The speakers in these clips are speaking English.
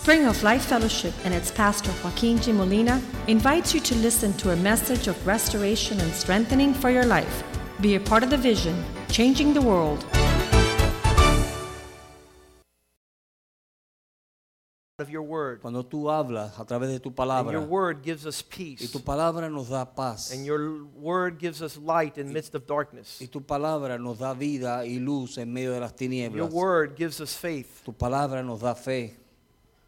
Spring of Life Fellowship and its pastor Joaquin G. Molina invites you to listen to a message of restoration and strengthening for your life. Be a part of the vision, changing the world. of your word. Cuando tú hablas a través de tu And your word gives us y peace. tu palabra nos da paz And your word gives us light in the midst of darkness. y tu palabra nos da vida y luz en medio de las Your word gives us faith. Tu palabra nos da fe,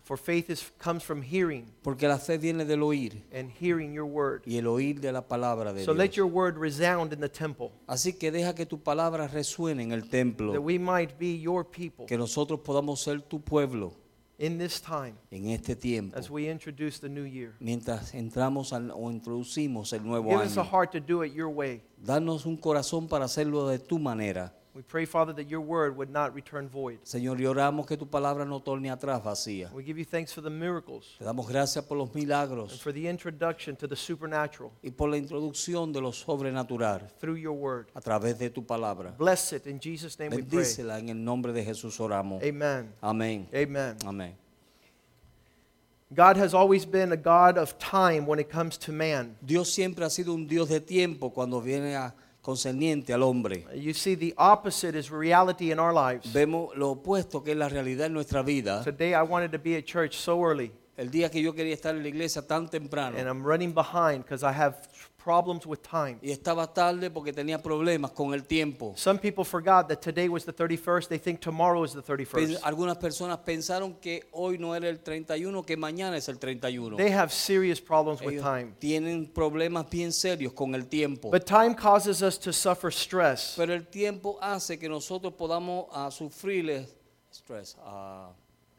For faith is, comes from hearing porque la fe viene del oír and hearing your word. y el oír de la palabra de So let Dios. your word resound in the temple Así que deja que tu palabra resuene en el templo, that we might be your people que nosotros podamos ser tu pueblo in this time en este tiempo, as we introduce the new year. mientras entramos al- o introducimos el nuevo Give us a año. heart to do it your way. Danos un corazón para hacerlo de tu manera. We pray, Father, that your word would not return void. Señor, y oramos que tu palabra no torne atrás vacía. We give you thanks for the miracles Te damos gracias por los milagros. and for the introduction to the supernatural y por la introducción de lo sobrenatural through your word. a través de tu palabra. Bless it in Jesus' name we pray. En el nombre de Jesús oramos. Amen. Amén. Amen. Amén. God has always been a God of time when it comes to man. Dios siempre ha sido un Dios de tiempo cuando viene a concerniente al hombre. You see, the opposite is reality in our lives. Vemos lo opuesto que es la realidad en nuestra vida. Today, I wanted to be at church so early, El día que yo quería estar en la iglesia tan temprano and I'm running behind because I have problems with time. y estaba tarde porque tenía problemas con el tiempo. Some people forgot that today was the 31st. They think tomorrow is the Pen- 31st. Algunas personas pensaron que hoy no era el 31, que mañana es el 31. They have serious problems with Ellos time. tienen problemas bien serios con el tiempo. But time causes us to suffer stress. Pero el tiempo hace que nosotros podamos ah, sufrir stress, ah,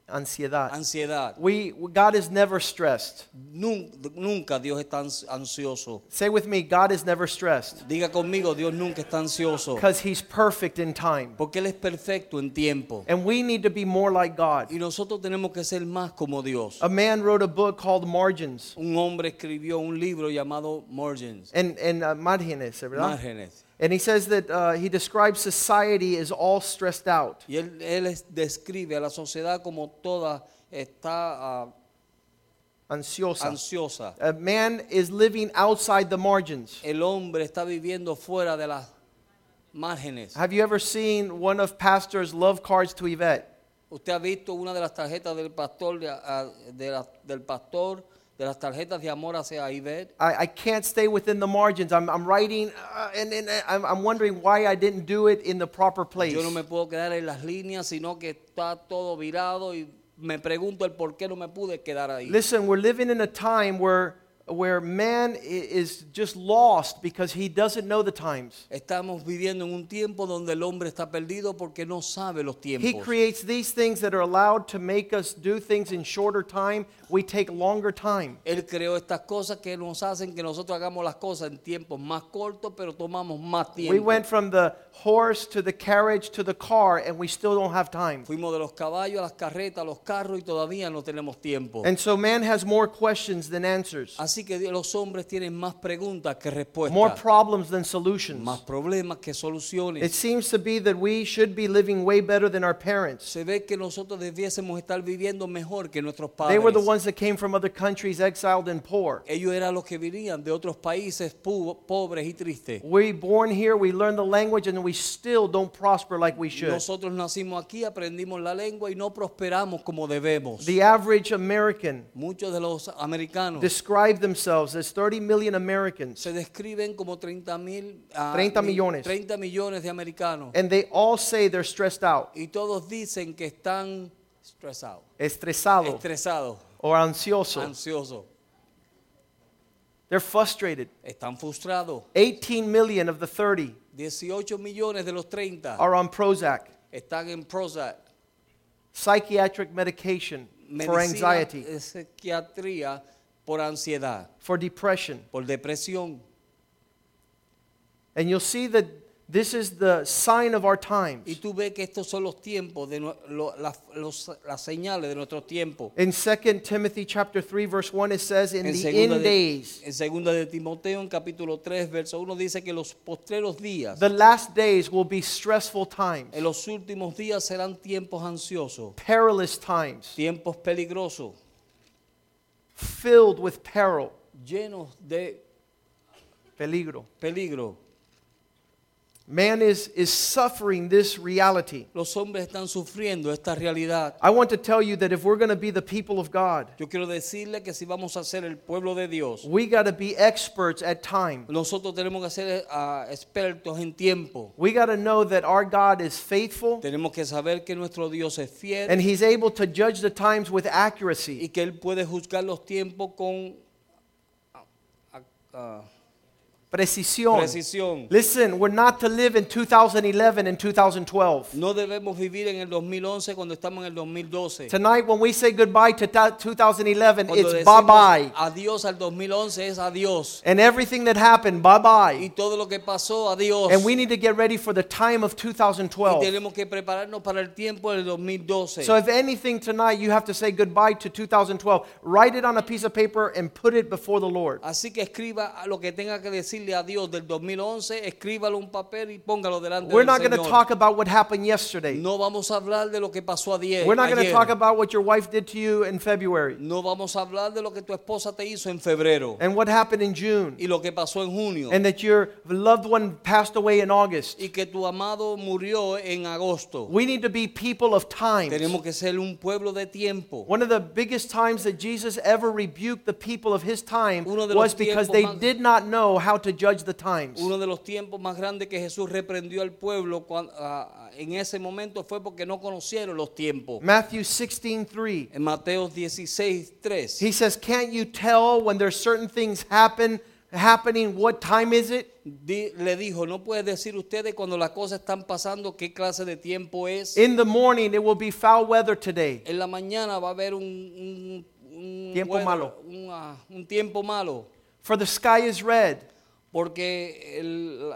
Ansiedad. ansiedad. We, God is never stressed. Nun- Nunca Dios está ans- ansioso. Say with me, God is never stressed Diga conmigo, Dios nunca está ansioso. because He's perfect in time. Porque Él es perfecto en tiempo. And we need to be more like God. Y nosotros tenemos que ser más como Dios. A man wrote a book called Margins. Un hombre escribió un libro llamado Margins. And, and uh, márgenes, ¿verdad? Márgenes. And he says that uh, he describes society as all stressed out. Y él, él es- describe a la sociedad como toda está ah, Ansiosa. ansiosa. A man is living outside the margins. El hombre está viviendo fuera de las márgenes. Have you ever seen one of Pastor's love cards to Yvette? Usted ha visto una de las tarjetas del pastor, de, ah, de la- del pastor, de las tarjetas de amor hacia Ivette. I, I can't stay within the margins. I'm, I'm writing, uh, and, and I'm, I'm wondering why I didn't do it in the proper place. Yo no me puedo quedar en las líneas, sino que está todo virado y me pregunto el por qué no me pude quedar ahí. Listen, we're living in a time where, where man is just lost because he doesn't know the times. Estamos viviendo en un tiempo donde el hombre está perdido porque no sabe los tiempos. He creates these things that are allowed to make us do things in shorter time. We take longer time. Él creó estas cosas que nos hacen que nosotros hagamos las cosas en tiempos más cortos, pero tomamos más tiempo. We went from the horse to the carriage to the car, and we still don't have time. Fuimos de los caballos a las carretas, a los carros y todavía no tenemos tiempo. And so man has more questions than answers, Así que los hombres tienen más preguntas que respuestas. more problems than solutions. más problemas que It soluciones. seems to be that we should be living way better than our parents. Se ve que nosotros debiésemos estar viviendo mejor que nuestros They padres. were the ones that came from other countries exiled and poor. Ellos eran los que venían de otros países pobres y tristes. We born here, we learn the language, and we still don't prosper like we should. Nosotros nacimos aquí, aprendimos la lengua y no prosperamos como debemos. The average American Muchos de los americanos describe themselves as 30 million Americans, se describen como 30 mil, ah, 30 mi- millones. 30 millones de americanos. and they all say they're stressed out, Y todos dicen que están estresados, estresado, estresados, or ansioso. They're frustrated. están frustrados. 18 million of the 30 18 millones de los 30 are on Prozac, están en Prozac. psychiatric medication for anxiety, psiquiatría por ansiedad, for depression. por depresión. And you'll see that This is the sign of our times. Y tú ves que estos son los tiempos, de nue- lo- las, los- las señales de nuestros tiempos. In 2 Timothy chapter 3 verse 1 it says in the segunda, end de, days en segunda de Timoteo, en capítulo 3, verso 1, dice que los postreros días, the last days will be stressful times, en los últimos días serán tiempos ansiosos, perilous times, tiempos peligrosos, filled with peril, llenos de peligro. peligro. Man is is suffering this reality. Los hombres están sufriendo esta realidad. I want to tell you that if we're going to be the people of God, Yo quiero decirle que si vamos a ser el pueblo de Dios, we got to be experts at time. nosotros tenemos que ser ah, expertos en tiempo. We got to know that our God is faithful Tenemos que saber que nuestro Dios es fiel and he's able to judge the times with y accuracy. que Él puede juzgar los tiempos con ah, ah, Precisión. precisión. Listen, we're not to live in 2011 and 2012. No debemos vivir en el 2011 cuando estamos en el 2012. Tonight, when we say goodbye to 2011, Cuando it's bye-bye. adiós al 2011 es adiós. And everything that happened, bye Y bye. todo lo que pasó, adiós. And we need to get ready for the time of Y 2012. tenemos que prepararnos para el tiempo del 2012. So, if anything tonight, you have to say goodbye to 2012, write it on a piece of paper and put it before the Lord. Así que escriba lo que tenga que decirle a Dios del 2011, escríbalo un papel y póngalo delante We're del not going to Señor. talk about what happened yesterday. No vamos a hablar de lo que pasó ayer. We're not going to ayer. talk about what your wife did to you in February No vamos a hablar de lo que tu esposa te hizo en febrero and what happened in June y lo que pasó en junio and that your loved one passed away in August. y que tu amado murió en agosto. We need to be people of time. Tenemos que ser un pueblo de tiempo. One of the biggest times that Jesus ever rebuked the people of his time Uno de was because tiempos they más- did not know how to judge the times. Uno de los tiempos más grandes que Jesús reprendió al pueblo cuan- ah, en ese momento fue porque no conocieron los tiempos. Matthew 16:3. En Mateo 16, 3. He says, "Can't you tell when there's certain things happen happening what time is it? Le dijo, no puede decir ustedes cuando las cosas están pasando qué clase de tiempo es. In the morning it will be foul weather today. En la mañana va a haber un, un- un Tiempo weather, malo. un, un tiempo malo, For the sky is red." Porque el,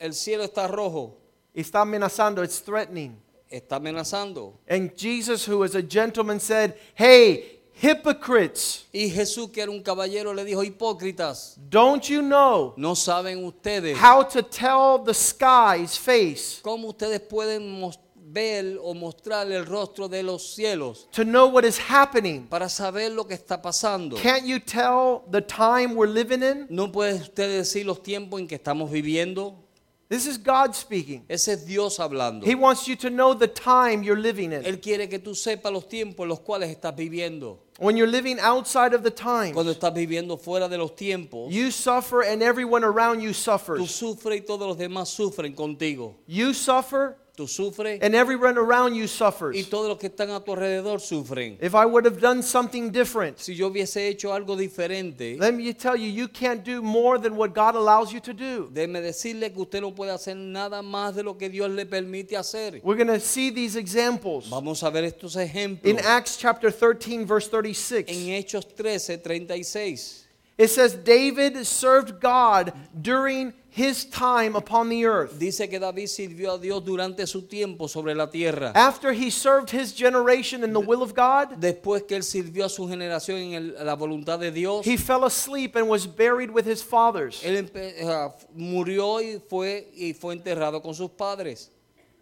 el cielo está rojo, Está amenazando, it's threatening. está amenazando. And Jesus, who is a gentleman, said, Hey, hypocrites, Y Jesús, que era un caballero, le dijo, hipócritas, don't you know no saben ustedes how to tell the sky's face, cómo ustedes pueden mos- ver o mostrar el rostro de los cielos to know what is happening? para saber lo que está pasando. Can't you tell the time we're living in? ¿No puede usted decir los tiempos en que estamos viviendo? This is God speaking. Ese es Dios hablando. He wants you to know the time you're living in. Él quiere que tú sepas los tiempos los cuales estás viviendo. When you're living outside of the time, Cuando estás viviendo fuera de los tiempos, you suffer and everyone around you tú suffers. sufres y todos los demás sufren contigo. You suffer Tú sufres and everyone around you y suffers. todos los que están a tu alrededor sufren. If I would have done something different, Si yo hubiese hecho algo diferente, let me tell you, you can't do more than what God allows you to do. déjeme decirle que usted no puede hacer nada más de lo que Dios le permite hacer. We're going to see these examples Vamos a ver estos ejemplos. in Acts chapter 13, verse En Hechos 13, 36. It says, David served God during his time upon the earth. Dice que David sirvió a Dios durante su tiempo sobre la tierra. After he served his generation in the will of God, Después que él sirvió a su generación en el- la voluntad de Dios, he fell asleep and was buried with his fathers. él ah, murió y fue, y fue enterrado con sus padres.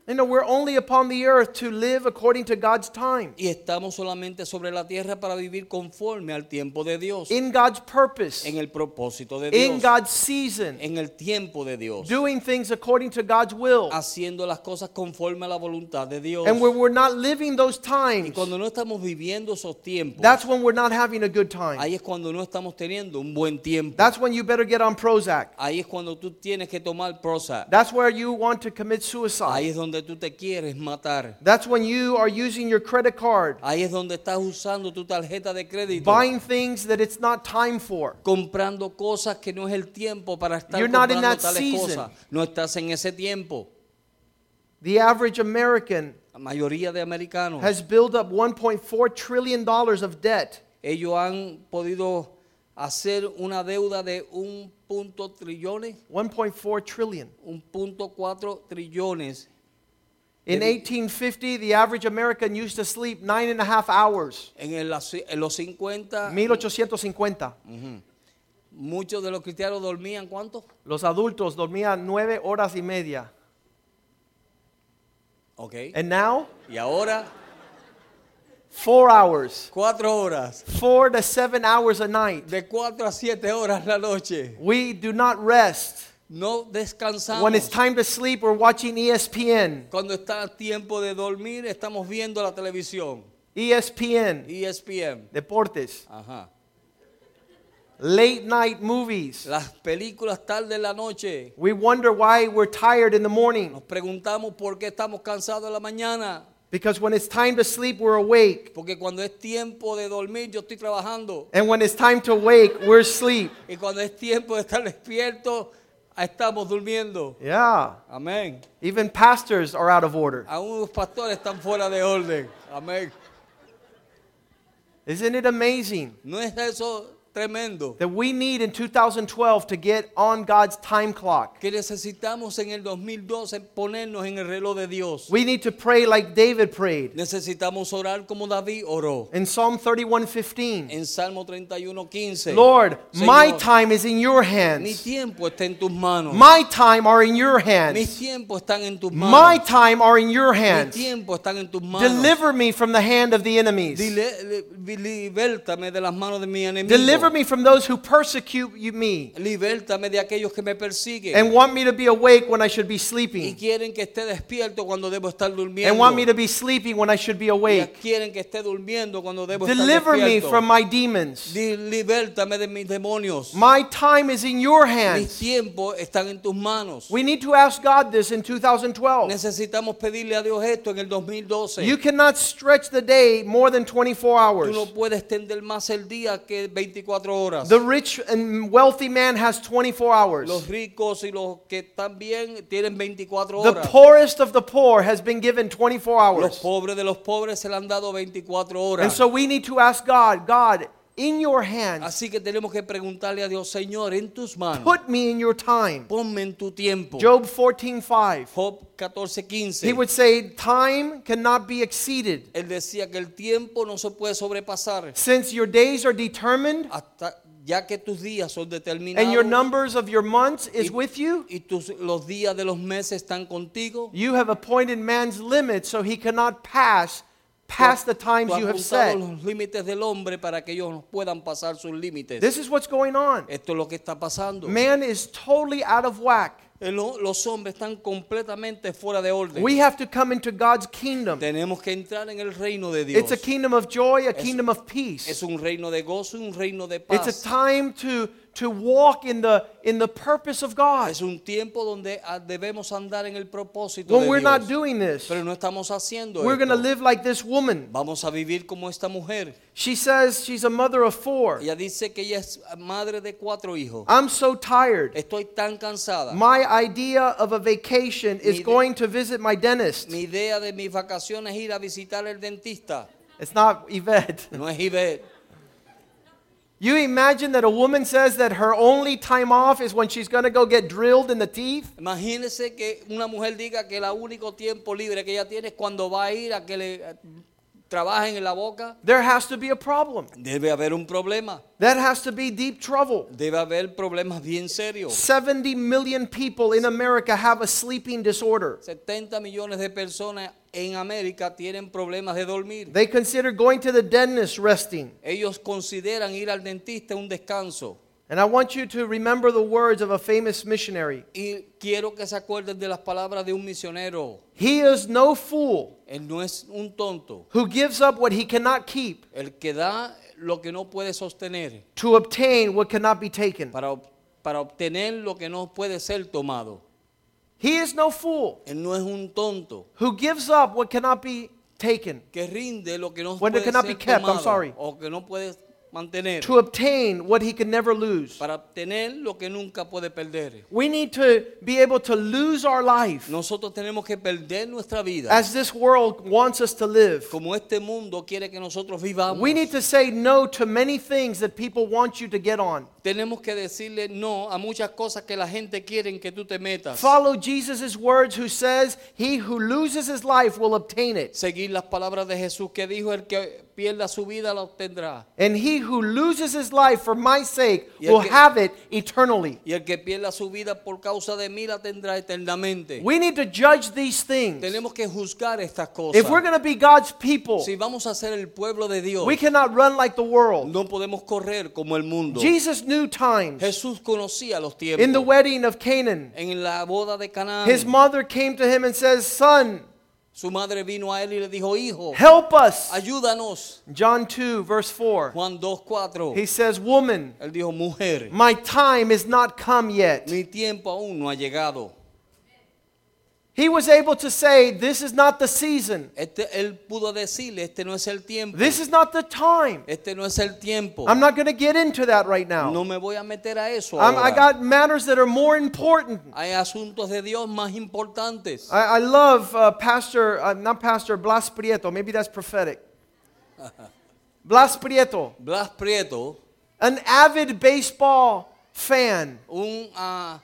You know, we're only upon the earth to live according to God's time, Y estamos solamente sobre la tierra para vivir conforme al tiempo de Dios, in God's purpose, en el propósito de Dios. in God's season, en el tiempo de Dios, doing things according to God's will. haciendo las cosas conforme a la voluntad de Dios. And when we're not living those times. Y cuando no estamos viviendo esos tiempos, that's when we're not having a good time. ahí es cuando no estamos teniendo un buen tiempo. That's when you better get on Prozac. Ahí es cuando tú tienes que tomar Prozac. That's where you want to commit suicide. Ahí es donde tú te quieres matar. That's when you are using your credit card, Ahí es donde estás usando tu tarjeta de crédito. buying things that it's not time for. comprando cosas que no es el tiempo para estar You're not in that tales season. cosas. No estás en ese tiempo. The average American La mayoría de americanos, has built up 1.4 trillion dollars of debt. ellos han podido hacer una deuda de un punto trillones, 1.4 trillion. un punto cuatro trillones. In 1850, the average American used to sleep nine and a half hours. En, el- en los 50, 1850. muchos de los cristianos dormían ¿cuánto? Los adultos dormían nueve horas y media. Ok. And now, Y ahora, four hours. cuatro horas. Four to seven hours a night. De cuatro a siete horas la noche. We do not rest. No descansamos. When it's time to sleep, we're watching ESPN. Cuando está tiempo de dormir, estamos viendo la televisión. ESPN. ESPN. Deportes. Ajá. Late night movies. Las películas tarde en la noche. We wonder why we're tired in the morning. Nos preguntamos por qué estamos cansados en la mañana. Because when it's time to sleep, we're awake. Porque cuando es tiempo de dormir, yo estoy trabajando. And when it's time to wake, we're asleep. Y cuando es tiempo de estar despierto, estamos durmiendo. Yeah. Amén. Even pastors are out of order. Aún los pastores están fuera de orden. Amén. Isn't it amazing ¿No es eso tremendo? that we need in 2012 to get on God's time clock? Que necesitamos en el 2012 ponernos en el reloj de Dios. We need to pray like David prayed. Necesitamos orar como David oró. In Psalm 31:15, En Salmo 31, 15. Lord, Señor, my time is in your hands. Mi tiempo está en tus manos. My time are in your Mis hands. tiempos están en tus manos. My time are in your Mis hands. tiempos están en tus manos. Deliver me from the hand of the enemies. Dile- eh, libértame de las manos de mi enemigo. Deliver me from those who persecute me Libértame de aquellos que me persiguen. and want me to be awake when I should be y sleeping quieren que esté despierto cuando debo estar durmiendo. and want me to be sleeping when I should be Y awake. quieren que esté durmiendo cuando debo estar Deliver me from my demons. Libértame de mis demonios. My time is in your Mis hands. tiempos están en tus manos. We need to ask God this in 2012. Necesitamos pedirle a Dios esto en el 2012. You cannot stretch the day more than 24 Tú no hours. puedes extender más el día que 24 horas. The rich and wealthy man has 24 hours. Los ricos y los que están bien tienen 24 horas. The poorest of the poor has been given 24 hours. Los pobres de los pobres se le han dado 24 horas. And so we need to ask God, God, in your hands, Así que tenemos que preguntarle a Dios, Señor, en tus manos, put me in your time. ponme en tu tiempo. Job 14:5. Job 14, 15. He would say, Time cannot be exceeded. Él decía que el tiempo no se puede sobrepasar Since your days are determined hasta ya que tus días son determinados and your numbers of your months is y, with you, y tus, los días de los meses están contigo. you have appointed man's limit so he cannot pass past the times you have set. los límites del hombre para que ellos no puedan pasar sus límites. This is what's going on. Esto es lo que está pasando. Man is totally out of whack. Los hombres están completamente fuera de orden. We have to come into God's kingdom. Tenemos que entrar en el reino de Dios. It's a kingdom of joy, a kingdom of peace. Es un reino de gozo un reino de It's a time to, to walk in the, in the purpose of God. Es un tiempo donde ah, debemos andar en el propósito When de we're Dios. not doing this, Pero no estamos haciendo we're going to live like this woman. Vamos a vivir como esta mujer. She says she's a mother of four. Ella dice que ella es madre de cuatro hijos. I'm so tired. Estoy tan cansada. My idea of a vacation is going to visit my dentist. Mi idea de mis vacaciones es ir a visitar al dentista. It's not Yvette. No es Ivette. You imagine that a woman says that her only time off is when she's going to go get drilled in the teeth? Imagínese que una mujer diga que el único tiempo libre que ella tiene es cuando va a ir a que le eh, trabajen en la boca. There has to be a problem. Debe haber un problema. That has to be deep trouble. Debe haber problemas bien serios. 70 million people in America have a sleeping disorder. 70 millones de personas en América tienen problemas de dormir. They consider going to the dentist resting. Ellos consideran ir al dentista un descanso. And I want you to remember the words of a famous missionary. Y quiero que se acuerden de las palabras de un misionero. He is no fool Él no es un tonto. who gives up what he cannot keep El que da lo que no puede sostener to obtain what cannot be taken. para, para obtener lo que no puede ser tomado. He is no fool Él no es un tonto who gives up what cannot be taken. que rinde lo que no When it cannot ser be kept, I'm sorry. o que no puede mantener, to obtain what he could never lose. para obtener lo que nunca puede perder. We need to be able to lose our life Nosotros tenemos que perder nuestra vida as this world wants us to live. como este mundo quiere que nosotros vivamos. We need to say no to many things that people want you to get on. Tenemos que decirle no a muchas cosas que la gente quiere que tú te metas. Follow Jesus' words, who says, He who loses his life will obtain it. Seguir las palabras de Jesús que dijo el que pierda su vida la obtendrá. And he who loses his life for my sake Y el will que- have it eternally. Y el que pierda su vida por causa de mí la tendrá eternamente. We need to judge these things. Tenemos que juzgar estas cosas. If we're going to be God's people, Si vamos a ser el pueblo de Dios, we cannot run like the world. no podemos correr como el mundo. Jesus knew times. Jesús conocía los In the wedding of Canaan, En la boda de Canaán, his mother came to him and says, Son, su madre vino a él y le dijo, hijo, help us. ayúdanos. John 2, verse 4. Juan 2.4. He says, Woman, Él dijo, mujer, my time is not come yet. mi tiempo aún no ha llegado. He was able to say, This is not the season. Este, él pudo decirle, este no es el tiempo. This is not the time. Este no es el tiempo. I'm not going to get into that right now. No me voy a meter a eso I got matters that are more important. Hay asuntos de Dios más importantes. I, I love uh, Pastor, uh, not Pastor, Blas Prieto. Maybe that's prophetic. Blas Prieto, Blas Prieto, an avid baseball fan, un ah,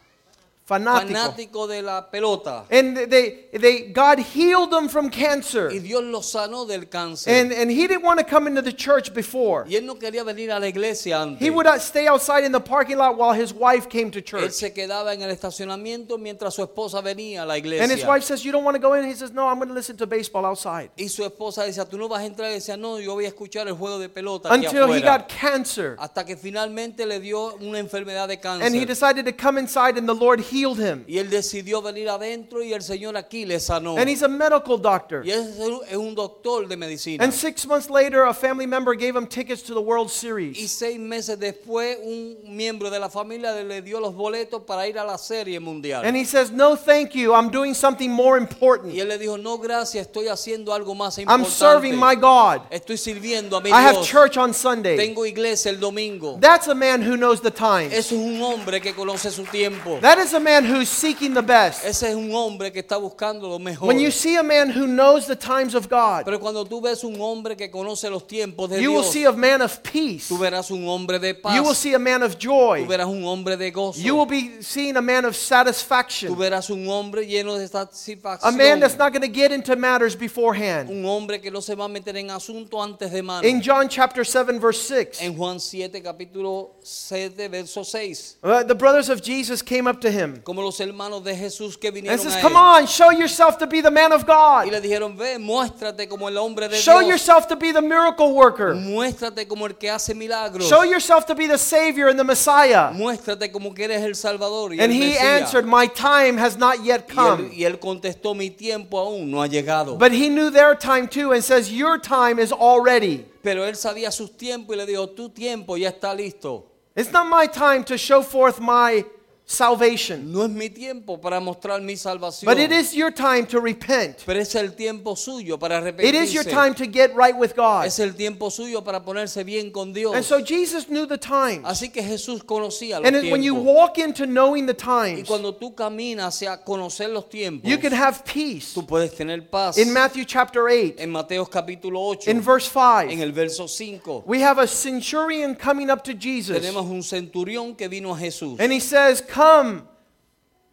fanático. fanático de la pelota. And they, they, God healed them from cancer. Y Dios lo sanó del cáncer. And, and he didn't want to come into the church before. y él no quería venir a la iglesia antes. He would uh, stay outside in the parking lot while his wife came to church. él se quedaba en el estacionamiento mientras su esposa venía a la iglesia. And his wife says, You don't want to go in? He says, No, I'm going to listen to baseball outside. y su esposa decía, tú no vas a entrar. Y decía, no, yo voy a escuchar el juego de pelota aquí Until he got cancer. Hasta que finalmente le dio una enfermedad de cáncer. And he decided to come inside, and the Lord healed him. y él decidió venir adentro y el Señor aquí le sanó. And he's a medical doctor. y es, un doctor de medicina. And six months later, a family member gave him tickets to the World y Series. seis meses después, un miembro de la familia le- dio los boletos para ir a la serie mundial. And he says, No, thank you. I'm doing something more y important. él le dijo, no, gracias, estoy haciendo algo más I'm importante. serving my God. Estoy sirviendo a mi I have Dios. church on Sunday. Tengo iglesia el domingo. That's a man who knows the time. Es un hombre que conoce su tiempo. That is a man who's seeking the best. Ese es un hombre que está buscando lo mejor. When you see a man who knows the times of God, Pero cuando tú ves un hombre que conoce los tiempos de you will Dios, see a man of peace. tú verás un hombre de paz. You will see a man of joy. tú verás un hombre de gozo. You will be seeing a man of satisfaction. tú verás un hombre lleno de satisfacción. A man that's not going to get into matters beforehand. un hombre que no se va a meter en asunto antes de mano. In John chapter 7, verse 6, en Juan 7, capítulo 7, verso 6. uh, the brothers of Jesus came up to him Como los hermanos de Jesús que and vinieron says, a Come on, show yourself to be the man of God. Y le dijeron, ve, muéstrate como el hombre de Show Dios. yourself to be the miracle worker. Muéstrate como el que hace milagros. Show yourself to be the Savior and the Messiah. Muéstrate como que eres el Salvador y And el he Mesías. answered, My time has not yet y, él, come. y él contestó, mi tiempo aún no ha llegado. But he knew their time too and says, Your time is already. Pero él sabía sus tiempos y le dijo, tu tiempo ya está listo. It's not my time to show forth my salvation, No es mi tiempo para mostrar mi salvación. but it is your time to repent. Pero es el tiempo suyo para It is your time to get right with God. Es el tiempo suyo para ponerse bien con Dios. And so Jesus knew the times. Así que Jesús conocía los And it- when you tiempos. walk into knowing the Y times, cuando tú caminas hacia conocer los tiempos, you can have peace. tú puedes tener paz. In Matthew chapter 8, en Mateo capítulo 8, in verse en 5, el verso 5, we have a centurion coming up to Jesus. tenemos un centurión que vino a Jesús. And he says, Come,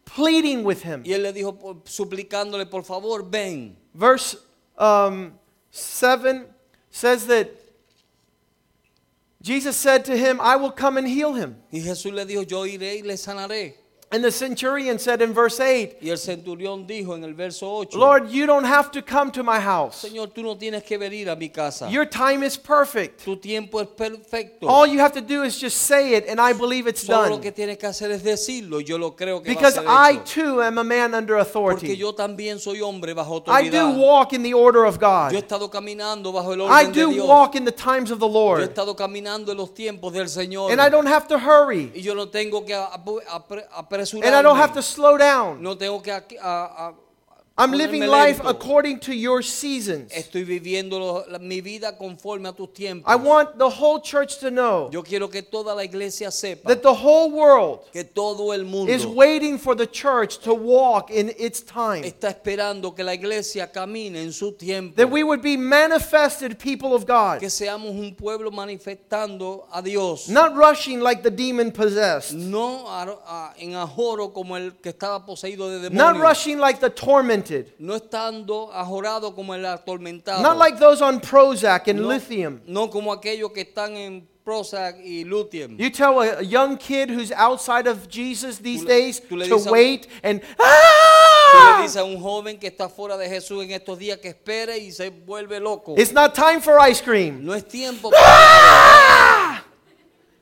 pleading with him. Y él le dijo, suplicándole, por favor, ven. Verse um, 7 says that Jesus said to him, I will come and heal him. Y Jesús le dijo, yo iré y le sanaré. And the centurion said in verse 8, Y el centurión dijo en el verso 8, Lord, you don't have to come to my house. Señor, tú no tienes que venir a mi casa. Your time is perfect. Tu tiempo es perfecto. All you have to do is just say it, and I believe it's Solo lo done. que tienes que hacer es decirlo. Yo lo creo que Because va a ser I hecho. too am a man under Porque authority. yo también soy hombre bajo I do autoridad. walk in the order of Yo he God. estado caminando bajo el I orden de do Dios. walk in the times of the Yo he Lord. estado caminando en los tiempos del Señor. And I don't have to hurry. y yo no tengo que apre- apresurarme. And I don't have to slow down. No tengo que a- a- I'm living life according to your seasons. Estoy viviendo mi vida conforme a tus tiempos. I want the whole church to know Yo quiero que toda la iglesia sepa that the whole world que todo el mundo is waiting for the church to walk in its time. está esperando que la iglesia camine en su tiempo. That we would be manifested people of God, Que seamos un pueblo manifestando a Dios. not rushing like the demon possessed, No en ajoro como el que estaba poseído de not rushing like the tormented, No estando ajorado como el atormentado. not like those on Prozac and no, lithium. no como aquellos que están en Prozac y Lithium. You tell a, a young kid who's outside of Jesus these Tú days tú to wait and Tú le ah! dices a un joven que está fuera de Jesús en estos días que espere y se vuelve loco. It's not time for ice cream. No es tiempo para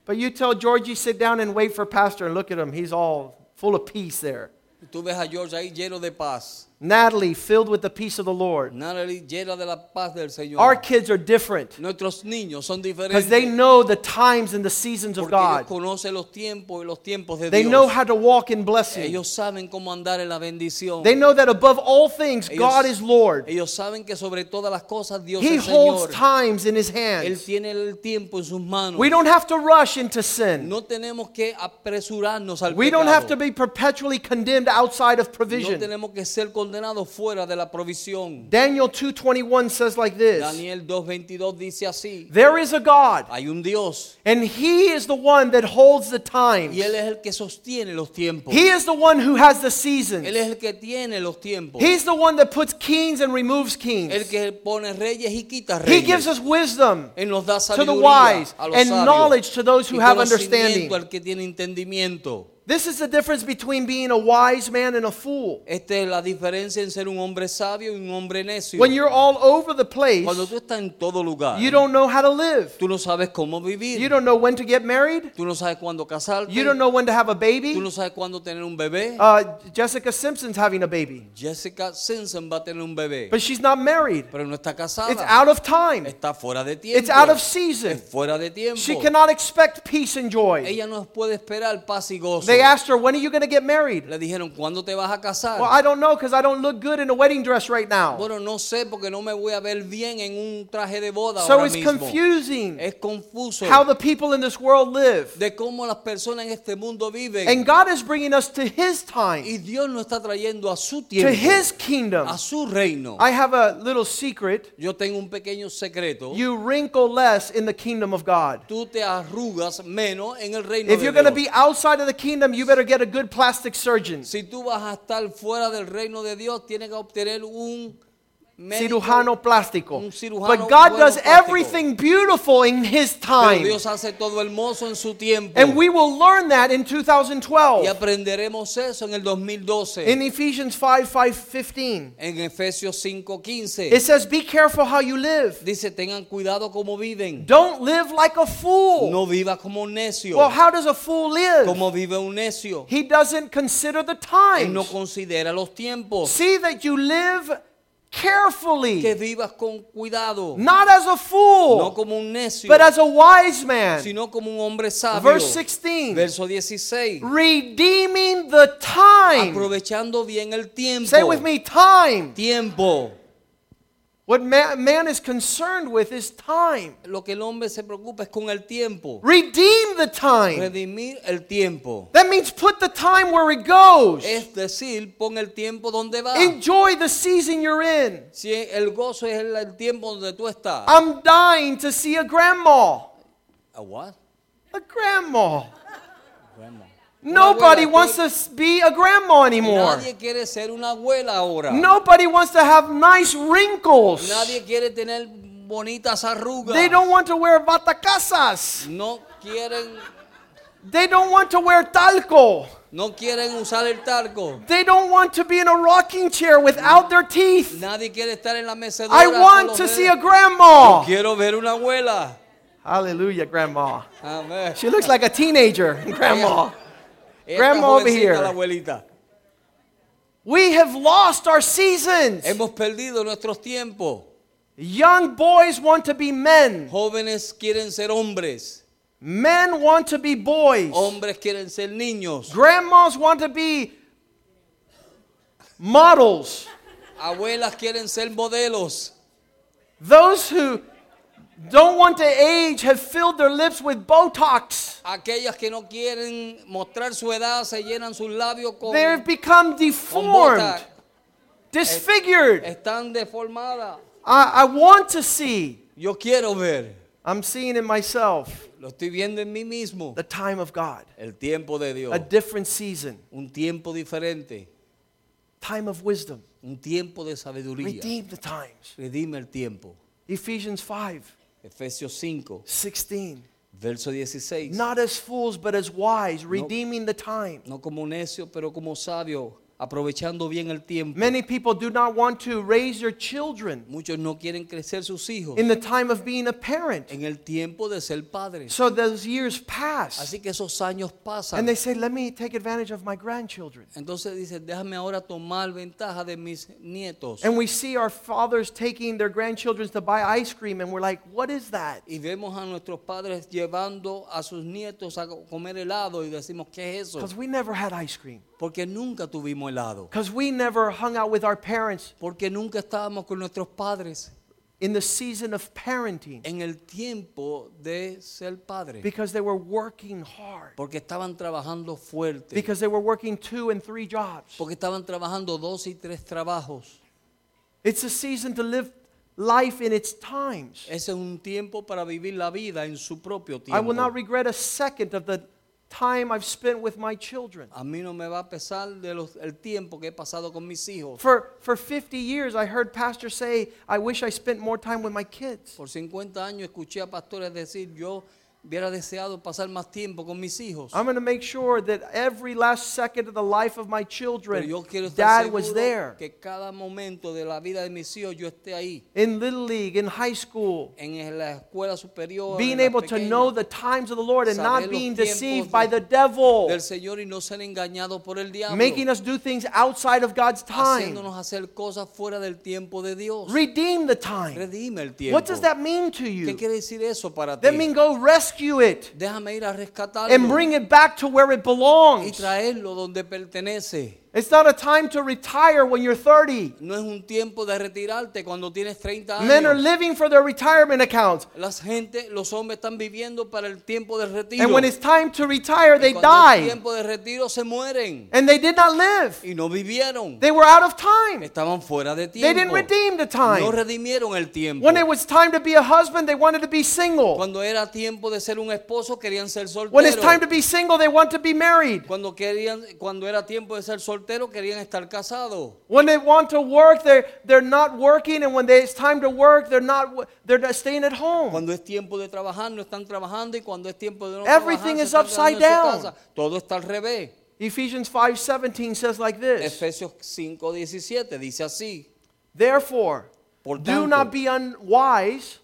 But you tell Georgie sit down and wait for pastor and look at him. He's all full of peace there. Tú ves a George ahí lleno de paz. Natalie filled with the peace of the Lord. Natalie llena de la paz del Señor. Our kids are different Nuestros niños son because they know the times and the seasons of God. conocen los tiempos y los tiempos de They Dios. know how to walk in blessing. ellos saben cómo andar en la bendición. They know that above all things, Ellos- God is Lord. Ellos saben que sobre todas las cosas Dios He es holds Señor. times in His Él hands. tiene el tiempo en sus manos. We don't have to rush into sin. no tenemos que apresurarnos al We don't have to be perpetually condemned outside of no provision. tenemos que ser condenados fuera de la provisión. Daniel 2:21 says like this. Daniel 2.22 dice así. There is a God, Hay un Dios and he is the one that holds the times. y Él es el que sostiene los tiempos. He is the one who has the seasons. Él es el que tiene los tiempos. He's the one that puts kings and removes el kings. que pone reyes y quita He gives us wisdom Él nos da to the wise a los and knowledge to those who y have understanding. al que tiene entendimiento. This is the difference between being a wise man and a fool. Esta es la diferencia en ser un hombre sabio y un hombre necio. When you're all over the place, Cuando tú estás en todo lugar, you don't know how to live. tú no sabes cómo vivir. You don't know when to get married. tú no sabes cuándo casarte. You don't know when to have a baby. tú no sabes cuándo tener un bebé. Uh, Jessica Simpson's having a baby, Jessica Simpson va a tener un bebé, but she's not married. pero no está casada. It's out of time. está fuera de tiempo. It's out of season. Es fuera de tiempo. She cannot expect peace and joy. Ella no puede esperar paz y gozo. They asked her, When are you going to get married? Le dijeron, ¿cuándo te vas a casar? Well, I don't know because I don't look good in a wedding dress right now. Bueno, no sé porque no me voy a ver bien en un traje de boda So ahora it's mismo. confusing Es confuso how the people in this world live. de cómo las personas en este mundo viven. And God is bringing us to His y time, Dios nos está trayendo a su to His kingdom. a su reino. I have a little secret. Yo tengo un pequeño secreto. You wrinkle less in the kingdom of God. Tú te arrugas menos en el reino If de you're going to be outside of the kingdom, you better get a good plastic surgeon, Si tú vas a estar fuera del reino de Dios, tienes que obtener un cirujano plástico. cirujano But God bueno does plástico. everything beautiful in His Pero time. Dios hace todo hermoso en su tiempo. And we will learn that in y 2012 aprenderemos eso en el 2012. in Ephesians 5 5 15. en Efesios 5:15 It says, Be careful how you live. dice, tengan cuidado como viven. Don't live like a fool. No viva como un necio. Well, how does a fool live? como vive un necio. He doesn't consider the Él no times. considera los tiempos. See that you live carefully, Que vivas con cuidado. not as a No fool, como un necio. but as a wise man. sino como un hombre sabio. Verse 16. Verso 16. Redeeming the time. Aprovechando bien el tiempo. Say with me, time. Tiempo. What man, man is concerned with is time. Lo que el hombre se preocupa es con el tiempo. Redeem the time. Redimir el tiempo. That means put the time where it goes. Es decir, pon el tiempo donde va. Enjoy the season you're in. Si el gozo es el, el tiempo donde tú estás. I'm dying to see a grandma. ¿A what? A grandma. Grandma. Nobody wants to be a grandma anymore. Nadie quiere ser una abuela ahora. Nobody wants to have nice wrinkles. Nadie quiere tener bonitas arrugas. They don't want to wear batacasas. No quieren, They don't want to wear talco. no quieren usar el talco. They don't want to be in a rocking chair without their teeth. Nadie quiere estar en la mecedora. I want to see a grandma. Quiero ver una abuela. Hallelujah, grandma. Amén. She looks like a teenager, grandma. Grandma over here. La abuelita. We have lost our seasons. Hemos perdido nuestros tiempos. Young boys want to be men. Jóvenes quieren ser hombres. Men want to be boys. Hombres quieren ser niños. Grandmas want to be models. Abuelas quieren ser modelos. Those who don't want to age have filled their lips with Botox. Aquellas que no quieren mostrar su edad se llenan sus labios con, They have become deformed, disfigured. Eh, están deformadas. I, I want to see. Yo quiero ver. I'm seeing in myself Lo estoy viendo en mí mismo. the time of God, El tiempo de Dios. a different season, Un tiempo diferente. time of wisdom. Un tiempo de sabiduría. Redeem the times. Redime el tiempo. Ephesians 5 Efesios 5, 16. verso 16. Not as fools, but as wise, redeeming the time. No como necio, pero como sabio, aprovechando bien el tiempo. Many people do not want to raise their children Muchos no quieren crecer sus hijos in the time of being a parent. en el tiempo de ser padres. So those years pass. Así que esos años pasan. And they say, let me take advantage of my grandchildren. Entonces dice, déjame ahora tomar ventaja de mis nietos. And we see our fathers taking their grandchildren to buy ice cream, and we're like, what is that? Y vemos a nuestros padres llevando a sus nietos a comer helado y decimos, ¿qué es eso? Because we never had ice cream. Porque nunca tuvimos helado. Because we never hung out with our parents Porque nunca estábamos con nuestros padres in the season of parenting en el tiempo de ser padre. because they were working hard, Porque estaban trabajando fuerte. because they were working two and three jobs. Porque estaban trabajando dos y tres trabajos. It's a season to live life in its times. Ese es un tiempo para vivir la vida en su propio I will not regret a second of the time I've spent with my children. A mí no me va a pesar de los- el tiempo que he pasado con mis hijos. For, for 50 years, I heard pastors say, I wish I spent more time with my kids. Por 50 años escuché a pastores decir, yo hubiera deseado pasar más tiempo con mis hijos. I'm going to make sure that every last second of the life of my Pero children, yo quiero estar dad was seguro there. que cada momento de la vida de mis hijos yo esté ahí. In Little League, in high school, En la escuela superior. being la able to pequeña, know the times of the Lord and Saber not los being tiempos deceived de- by the devil, del Señor y no ser engañados por el diablo. making us do things outside of God's time. haciéndonos hacer cosas fuera del tiempo de Dios. Redeem the time. Redime el tiempo. What does that mean to ¿Qué you? quiere decir eso para ti? That means go rescue it Déjame ir a rescatarlo and bring it back to where it y belongs. traerlo donde pertenece. It's not a time to retire when you're 30. No es un tiempo de retirarte cuando tienes 30 Men are años. living for their retirement accounts. Las gente, los hombres están viviendo para el tiempo de retiro. And when it's time to retire, Y they die. tiempo de retiro se mueren And they did not live. y no vivieron. They were out of time. Estaban fuera de They didn't tiempo. redeem the No time. redimieron el tiempo. When it was time to be a husband, they wanted to be single. Cuando era tiempo de ser un esposo querían ser When it's time to solteros. be single, they want to be married. Cuando querían, cuando era tiempo de ser soltero querían estar casados. When they want to work, they're, they're not working. And when they, it's time to work, they're not, they're not staying at home. Cuando es tiempo de trabajar no están trabajando y cuando es tiempo de no Everything trabajar is upside quedando en su down. casa. Todo está al revés. Ephesians 5:17 says like this. Efesios 5:17 dice así. Therefore, Por do not be unwise,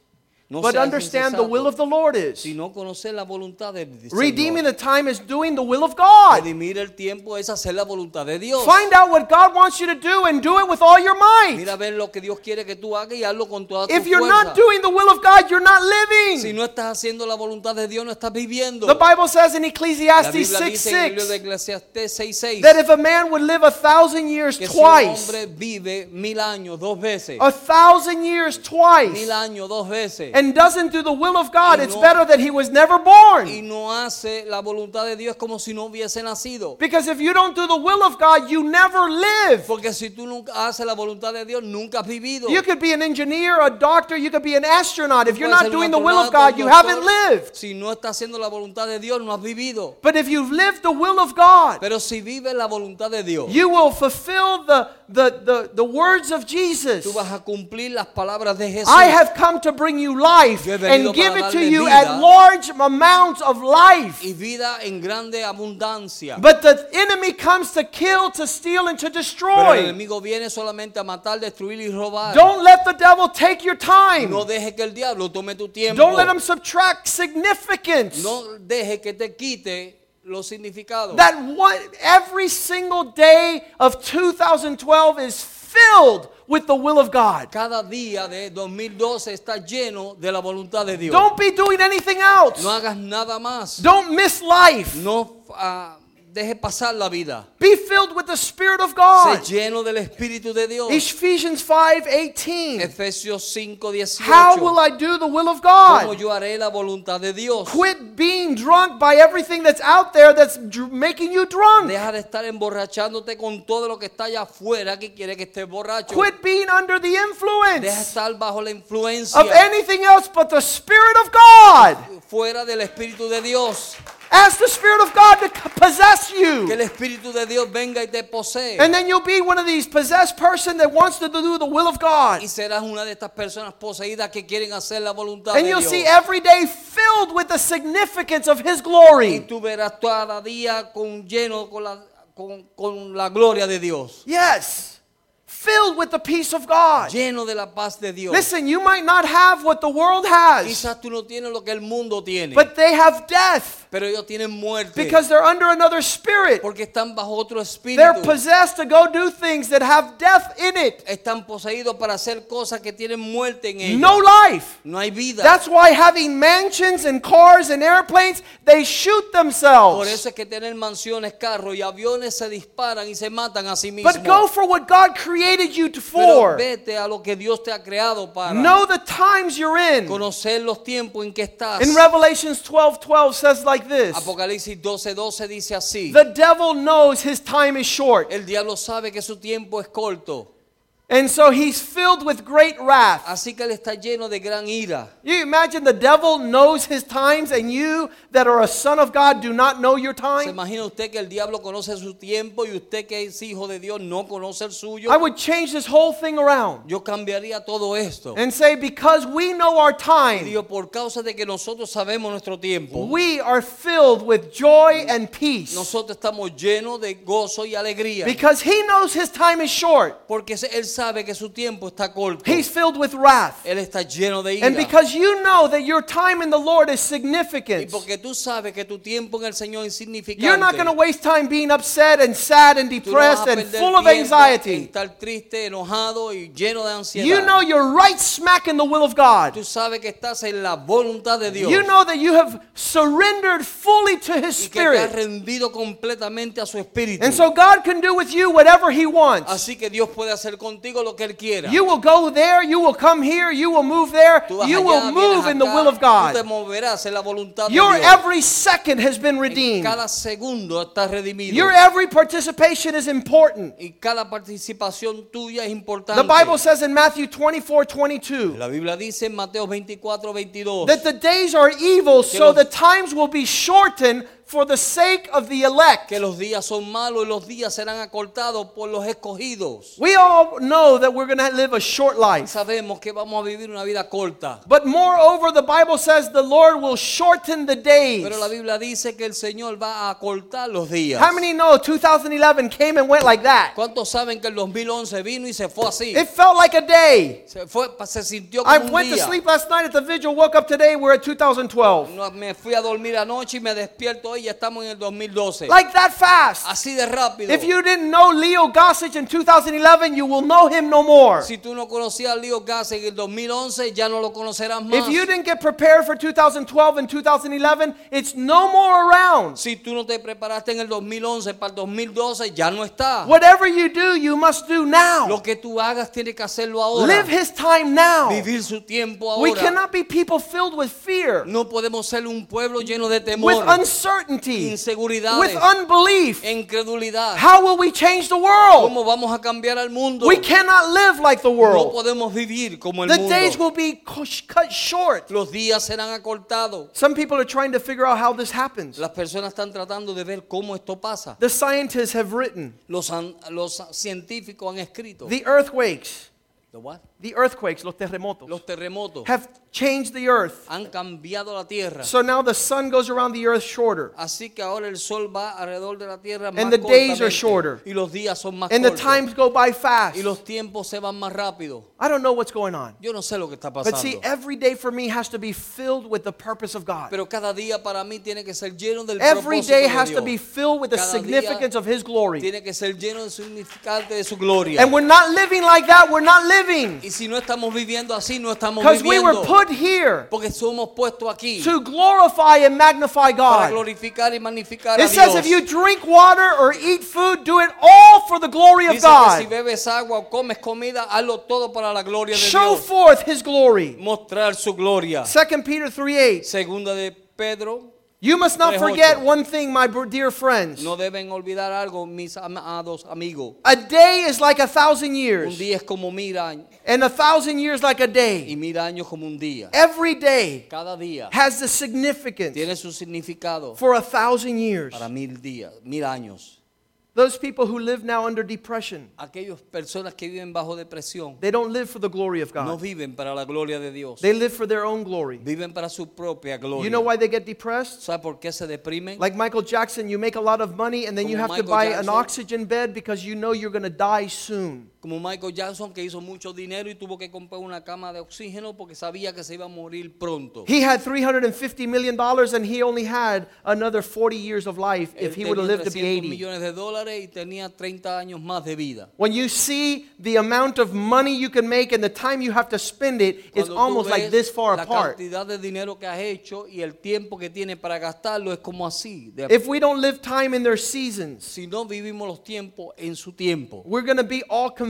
No but understand the will of the Lord is. sino conocer la voluntad Señor. Redeeming the time is doing the will of God. Redimir el tiempo es hacer la voluntad de Dios. Find out what God wants you to do and do it with all your might. Mira ver lo que Dios quiere que tú hagas y hazlo con toda tu If you're fuerza. not doing the will of God, you're not si living. no estás haciendo la voluntad de Dios, no estás viviendo. The Bible says in Ecclesiastes 6 dice en el libro de 6 6:6 that if a man would live a thousand years que si un twice, hombre vive mil años dos veces, a thousand years mil twice, años dos veces, and doesn't do the will of God, Y it's better that he was never y born. no hace la voluntad de Dios como si no hubiese nacido. Because if you don't do the will of God, you never live. Porque si tú nunca haces la voluntad de Dios, nunca has vivido. You could be an engineer, a doctor, you could be an astronaut. If you're not doing the will of God, you haven't lived. Si no estás haciendo la voluntad de Dios, no has vivido. But if you've lived the will of God, Pero si vives la voluntad de Dios, you will fulfill the, the, the, the words of Jesus. tú vas a cumplir las palabras de Jesús. I have come to bring you life Venido and give it to you at large amounts of life. y vida en grande abundancia. But the enemy comes to kill, to steal, and to Pero el destroy. enemigo viene solamente a matar, destruir y robar. Don't let the devil take your time. no deje que el diablo tome tu tiempo. Don't let him subtract significance. no deje que te quite. That one, every single day of 2012 is filled with the will of God. Cada día de 2012 está lleno de la voluntad de Dios. Don't be doing anything else. no hagas nada más. Don't miss life. No ah, deje pasar la vida. Be filled with the Spirit of God. lleno del Espíritu de Dios. Ephesians 5:18. Efesios 5, 18. How will I do the will of ¿Cómo God? yo haré la voluntad de Dios? Quit being drunk by everything that's out there that's making you drunk. Deja de estar emborrachándote con todo lo que está allá afuera que quiere que estés borracho. Quit being under the Deja influence estar bajo la influencia of anything else but the Spirit of God. fuera del Espíritu de Dios. Ask the Spirit of God to possess Que you. el Espíritu de Dios venga y te posee. And then you'll be one of these possessed person that wants to do the will of God. Y serás una de estas personas poseídas que quieren hacer la voluntad And de you'll see every day filled with the significance of His Y glory. tú verás cada día con lleno con la, con, con la gloria de Dios. Yes. Filled with the peace of God. Lleno de la paz de Dios. Listen, you might not have what the world has, Quizás tú no tienes lo que el mundo tiene. but they have death pero ellos tienen muerte. because they're under another spirit. porque están bajo otro They're possessed to go do things that have death in it. Están poseídos para hacer cosas que tienen muerte en. No life. No hay vida. That's why having mansions and cars and airplanes, they shoot Por themselves. eso es que tener mansiones, carros y aviones se disparan y se matan a sí mismos. But go for what God created you to- Pero for. vete a lo que Dios te ha creado para Know the times you're in. conocer los tiempos en que estás. In Revelations 12 12 says like this Apocalipsis 12:12 12 dice así. The devil knows his time is short, El diablo sabe que su tiempo es corto, and so he's filled with great wrath. así que él está lleno de gran ira. You imagine the devil knows his times, and you that are a son of God do not know your ¿Se time? imagina usted que el diablo conoce su tiempo y usted que es hijo de Dios no conoce el suyo? I would change this whole thing around Yo cambiaría todo esto. and say, because we know our time, Dios, por causa de que nosotros sabemos nuestro tiempo, we are filled with joy and peace. nosotros estamos llenos de gozo y alegría. Because he knows his time is short, Porque él sabe que su tiempo está corto. he's filled with wrath. Él está lleno de ira. And because you know that your time in the Lord is y significant, porque tú sabes que tu tiempo en el Señor es insignificante. you're not going to waste time being upset and sad and no depressed a and full of anxiety. Estar triste, enojado y lleno de ansiedad. You know you're right smack in the will of God. Tú sabes que estás en la voluntad de Dios. You know that you have surrendered fully to His y que te has Spirit. rendido completamente a su espíritu. And so God can do with you whatever He wants. Así que Dios puede hacer contigo lo que Él quiera. You will go there, you will come here, you will move there, Tú vas you allá, will move vienes in the acá, will of Tú te God. moverás en la voluntad Your de Dios. every second has been redeemed. Cada segundo está redimido. Your every participation is important. y cada participación tuya es importante. The Bible says in Matthew 24 22 la Biblia dice en Mateo 24, 22 that the days are evil, so the times will be shortened for the sake of the elect. que los días son malos y los días serán acortados por los escogidos. We all know that we're going to live a short life. Sabemos que vamos a vivir una vida corta. But moreover, the Bible says the Lord will shorten the days. Pero la Biblia dice que el Señor va a acortar los días. How many know 2011 came and went like that? ¿Cuántos saben que el 2011 vino y se fue así? It felt like a day. Se, fue, se sintió como I un went to sleep last night at the vigil, woke up today, we're at 2012. Me fui a dormir anoche y me despierto hoy y ya estamos en el 2012. Like that fast. Así de rápido. If you didn't know Leo Gossage in 2011, you will know him no more. si tú no conocías a Leo Gas en el 2011, ya no lo conocerás más. If you didn't get prepared for 2012 and 2011, it's no more around. si tú no te preparaste en el 2011 para el 2012, ya no está. Whatever you do, you must do now. Lo que tú hagas tienes que hacerlo ahora. Live his time now. Vivir su tiempo ahora. We cannot be people filled with fear, no podemos ser un pueblo lleno de temor, with uncertainty, inseguridades, with unbelief. incredulidad. How will we change the world? ¿Cómo vamos a cambiar al mundo? We cannot live like the no world. podemos vivir como el The mundo. days will be cut short. Los días serán acortados. Some people are trying to figure out how this happens. Las personas están tratando de ver cómo esto pasa. The scientists have written Los, los científicos han escrito. the earthquakes, The what? the earthquakes, los terremotos, Los terremotos have changed the earth. han cambiado la tierra. So now the sun goes around the earth shorter. Así que ahora el sol va alrededor de la tierra más And the days are cortamente, shorter. y los días son más And the cortos times go by fast. y los tiempos se van más rápido. I don't know what's going on. Yo no sé lo que está But pasando. see, every day for me has to be filled with the purpose of God. Pero cada día para mí tiene que ser lleno del Every propósito day de has Dios. to be filled with the Cada día significance of His glory. Tiene que ser lleno del significante de su gloria. And we're not living like that. We're not y living. Y si no estamos viviendo así, no estamos Because we were viviendo. put here Porque somos puestos aquí to glorify and magnify para God. glorificar y magnificar a It says Dios. if you drink water or eat food, do it all for the glory of Dice que si God. bebes agua o comes comida, hazlo todo para la gloria de Show Dios. forth His glory. Mostrar su gloria. 2 Peter 3 8. Segunda de Pedro, You must not forget one thing, my dear friends. no deben olvidar algo, mis amados amigos. A day is like a thousand Un years, día es como mil años and a thousand years like a day. Y mil años como un día. Every day Cada día has the significance tiene su significado for a thousand years. para mil días, mil años. Those people who live now under depression, Aquellas personas que viven bajo depresión they don't live for the glory of God. no viven para la gloria de Dios. They live for their own glory. Viven para su propia gloria. You know why they get depressed? ¿Sabe por qué se deprimen? Like Michael Jackson, you make a lot of money and then you Como have to Michael buy an oxygen bed because you know you're going to die soon. Como Michael Jackson que hizo mucho dinero y tuvo que comprar una cama de oxígeno porque sabía que se iba a morir pronto. He had $350 million and he only had another 40 years of life if he would have lived to be 300 80. millones de dólares y tenía 30 años más de vida. When you see the amount of money you can make and the time you have to spend it, it's almost like this far la apart. cantidad de dinero que has hecho y el tiempo que tienes para gastarlo es como así. If we don't live time in their seasons, si no vivimos los tiempos en su tiempo, we're going to be all confused.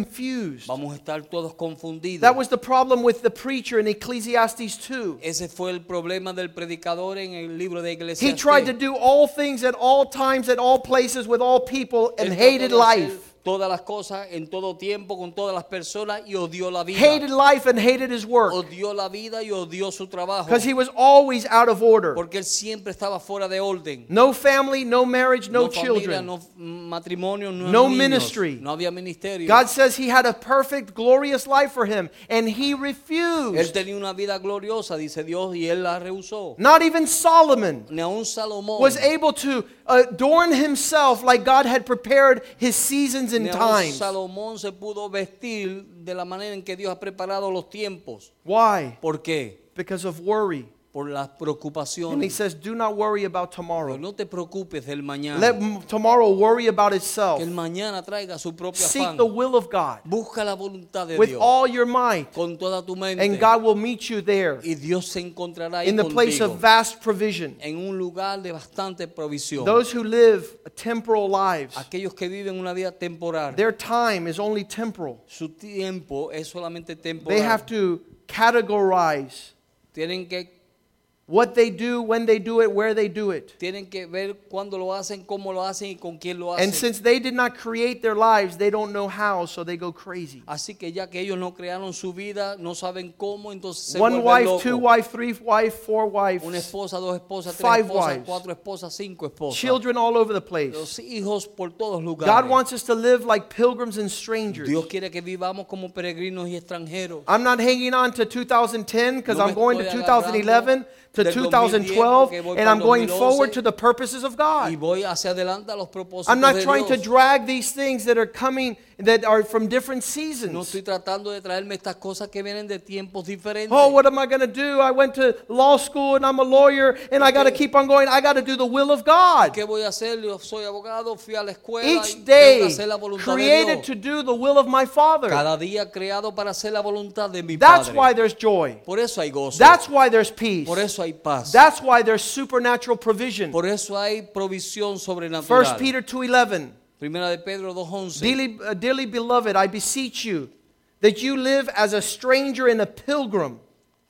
Vamos a estar todos confundidos. That was the problem with the preacher in Ecclesiastes 2. Ese fue el problema del predicador en el libro de He tried to do all things at all times, at all places, with all people, and hated life. Todas las cosas en todo tiempo con todas las personas y odió la vida. Hated life and hated his work Odió la vida y odió su trabajo. because he was always out of order. Porque él siempre estaba fuera de orden. No family, no marriage, no familia, children. no matrimonio, no, No niños, ministry. No había ministerio. God says he had a perfect, glorious life for him, and he refused. él tenía una vida gloriosa, dice Dios, y él la rehusó. Not even Solomon Ni aun Salomón. was able to adorn himself like God had prepared his seasons and times. Salomón se pudo vestir de la manera en que Dios ha preparado los tiempos. Why? ¿Por qué? Because of worry. Por las And he says, Do not worry about tomorrow. no te preocupes del mañana. Let tomorrow worry about itself. que el mañana traiga su propio Seek afán. the will of God Busca la voluntad de with Dios all your might, con toda tu mente. and God will meet you there y Dios se encontrará in the place of vast provision. en un lugar de bastante provisión. Those who live temporal lives, Aquellos que viven una vida temporal, their time is only temporal. su tiempo es solamente temporal. They have to categorize tienen que what they do, when they do it, where they do it. tienen que ver cuándo lo hacen, cómo lo hacen y con quién lo hacen. And since they did not create their lives, they don't know how, so they go crazy. Así que ya que ellos no crearon su vida, no saben cómo, entonces se One wife, locos. two wife, three wife, four Una wives, esposa, dos esposas, tres Five esposas, wives. cuatro esposas, cinco esposas. children all over the place. Los hijos por todos lugares. God wants us to live like pilgrims and strangers. Dios quiere que vivamos como peregrinos y extranjeros. I'm not hanging on to 2010 because No I'm going to 2011 to del 2012 and I'm going forward to the purposes of God. voy hacia adelante a los propósitos I'm not trying to drag these things that are coming that are from different seasons. No estoy tratando de traerme estas cosas que vienen de tiempos diferentes. Oh, what am I going to do? I went to law school and I'm a lawyer and I got to keep on going. I got to do the will of God. ¿Qué voy a hacer? Yo soy abogado, fui a la escuela y Each tengo que day hacer la voluntad created to do the will of my Father. Cada día creado para hacer la voluntad de mi That's Padre. why there's joy. Por eso hay gozo. That's why there's peace. Por eso hay paz. That's why there's supernatural provision. Por eso hay provisión 1 sobrenatural. Peter 2:11 Primera de Pedro 2.11. Dearly, uh, dearly beloved, I beseech you that you live as a stranger and a pilgrim,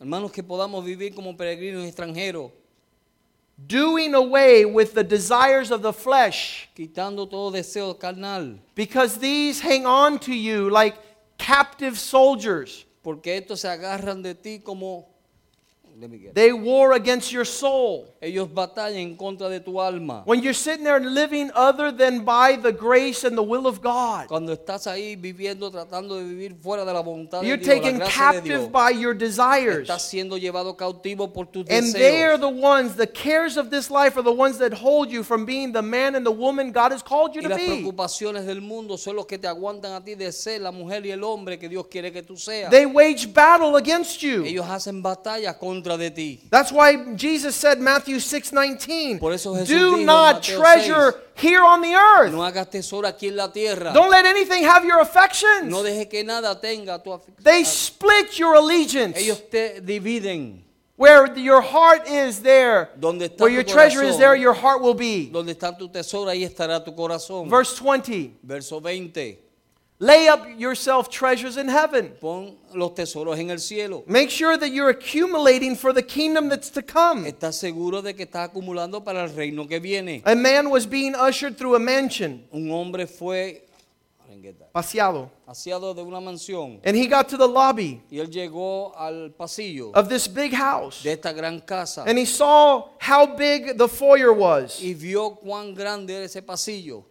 Hermanos, que podamos vivir como peregrinos extranjeros, doing away with the desires of the flesh, quitando todo deseo carnal. because these hang on to you like captive soldiers. Porque estos se agarran de ti como... Let me get. They war against your soul. Ellos batallan en contra de tu alma. When you're sitting there living other than by the grace and the will of God, Cuando estás ahí viviendo, tratando de vivir fuera de la voluntad you're de Dios, la taken gracia de Dios, captive by your desires. estás siendo llevado cautivo por tus And they are the ones, the cares of this life are the ones that hold you from being the man and the woman God has called you Y to las be. preocupaciones del mundo son los que te aguantan a ti de ser la mujer y el hombre que Dios quiere que tú seas. They wage battle against you. Ellos hacen batalla contra contra de ti. That's why Jesus said Matthew 6:19, Por eso Jesús "Do dijo not Mateo treasure here on the earth. No hagas tesoro aquí en la tierra. Don't let anything have your affections. No deje que nada tenga tu afección. They split your allegiance. Ellos te dividen. Where your heart is there, Donde está where your treasure is there, your heart will be. Donde está tu tesoro, ahí estará tu corazón. Verse 20, Verso 20. Lay up yourself treasures in heaven. Pon los tesoros en el cielo. Make sure that you're accumulating for the kingdom that's to come. Estás seguro de que estás acumulando para el reino que viene. A man was being ushered through a mansion, Un hombre fue paseado, aseado de una mansión and he got to the lobby y él llegó al pasillo of this big house, de esta gran casa and he saw how big the foyer was, y vio cuán grande era ese pasillo,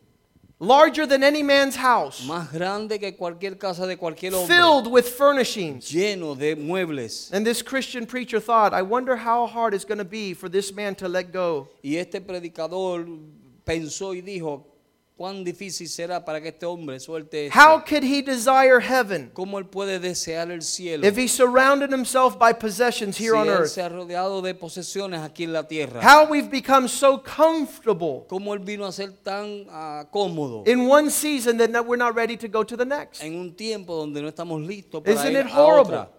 larger than any man's house, más grande que cualquier casa de cualquier hombre, filled with furnishings. lleno de muebles. And this Christian preacher thought, I wonder how hard it's going to be for this man to let go. Y este predicador pensó y dijo, cuán difícil será para que este hombre suelte esto. How could he desire heaven ¿Cómo él puede desear el cielo if he surrounded himself by possessions si here on él earth? se ha rodeado de posesiones aquí en la tierra? How we've become so comfortable ¿Cómo él vino a ser tan ah, cómodo in one season that no- we're not ready to go to the next? en un tiempo donde no estamos listos para Isn't ir it a horrible? otra?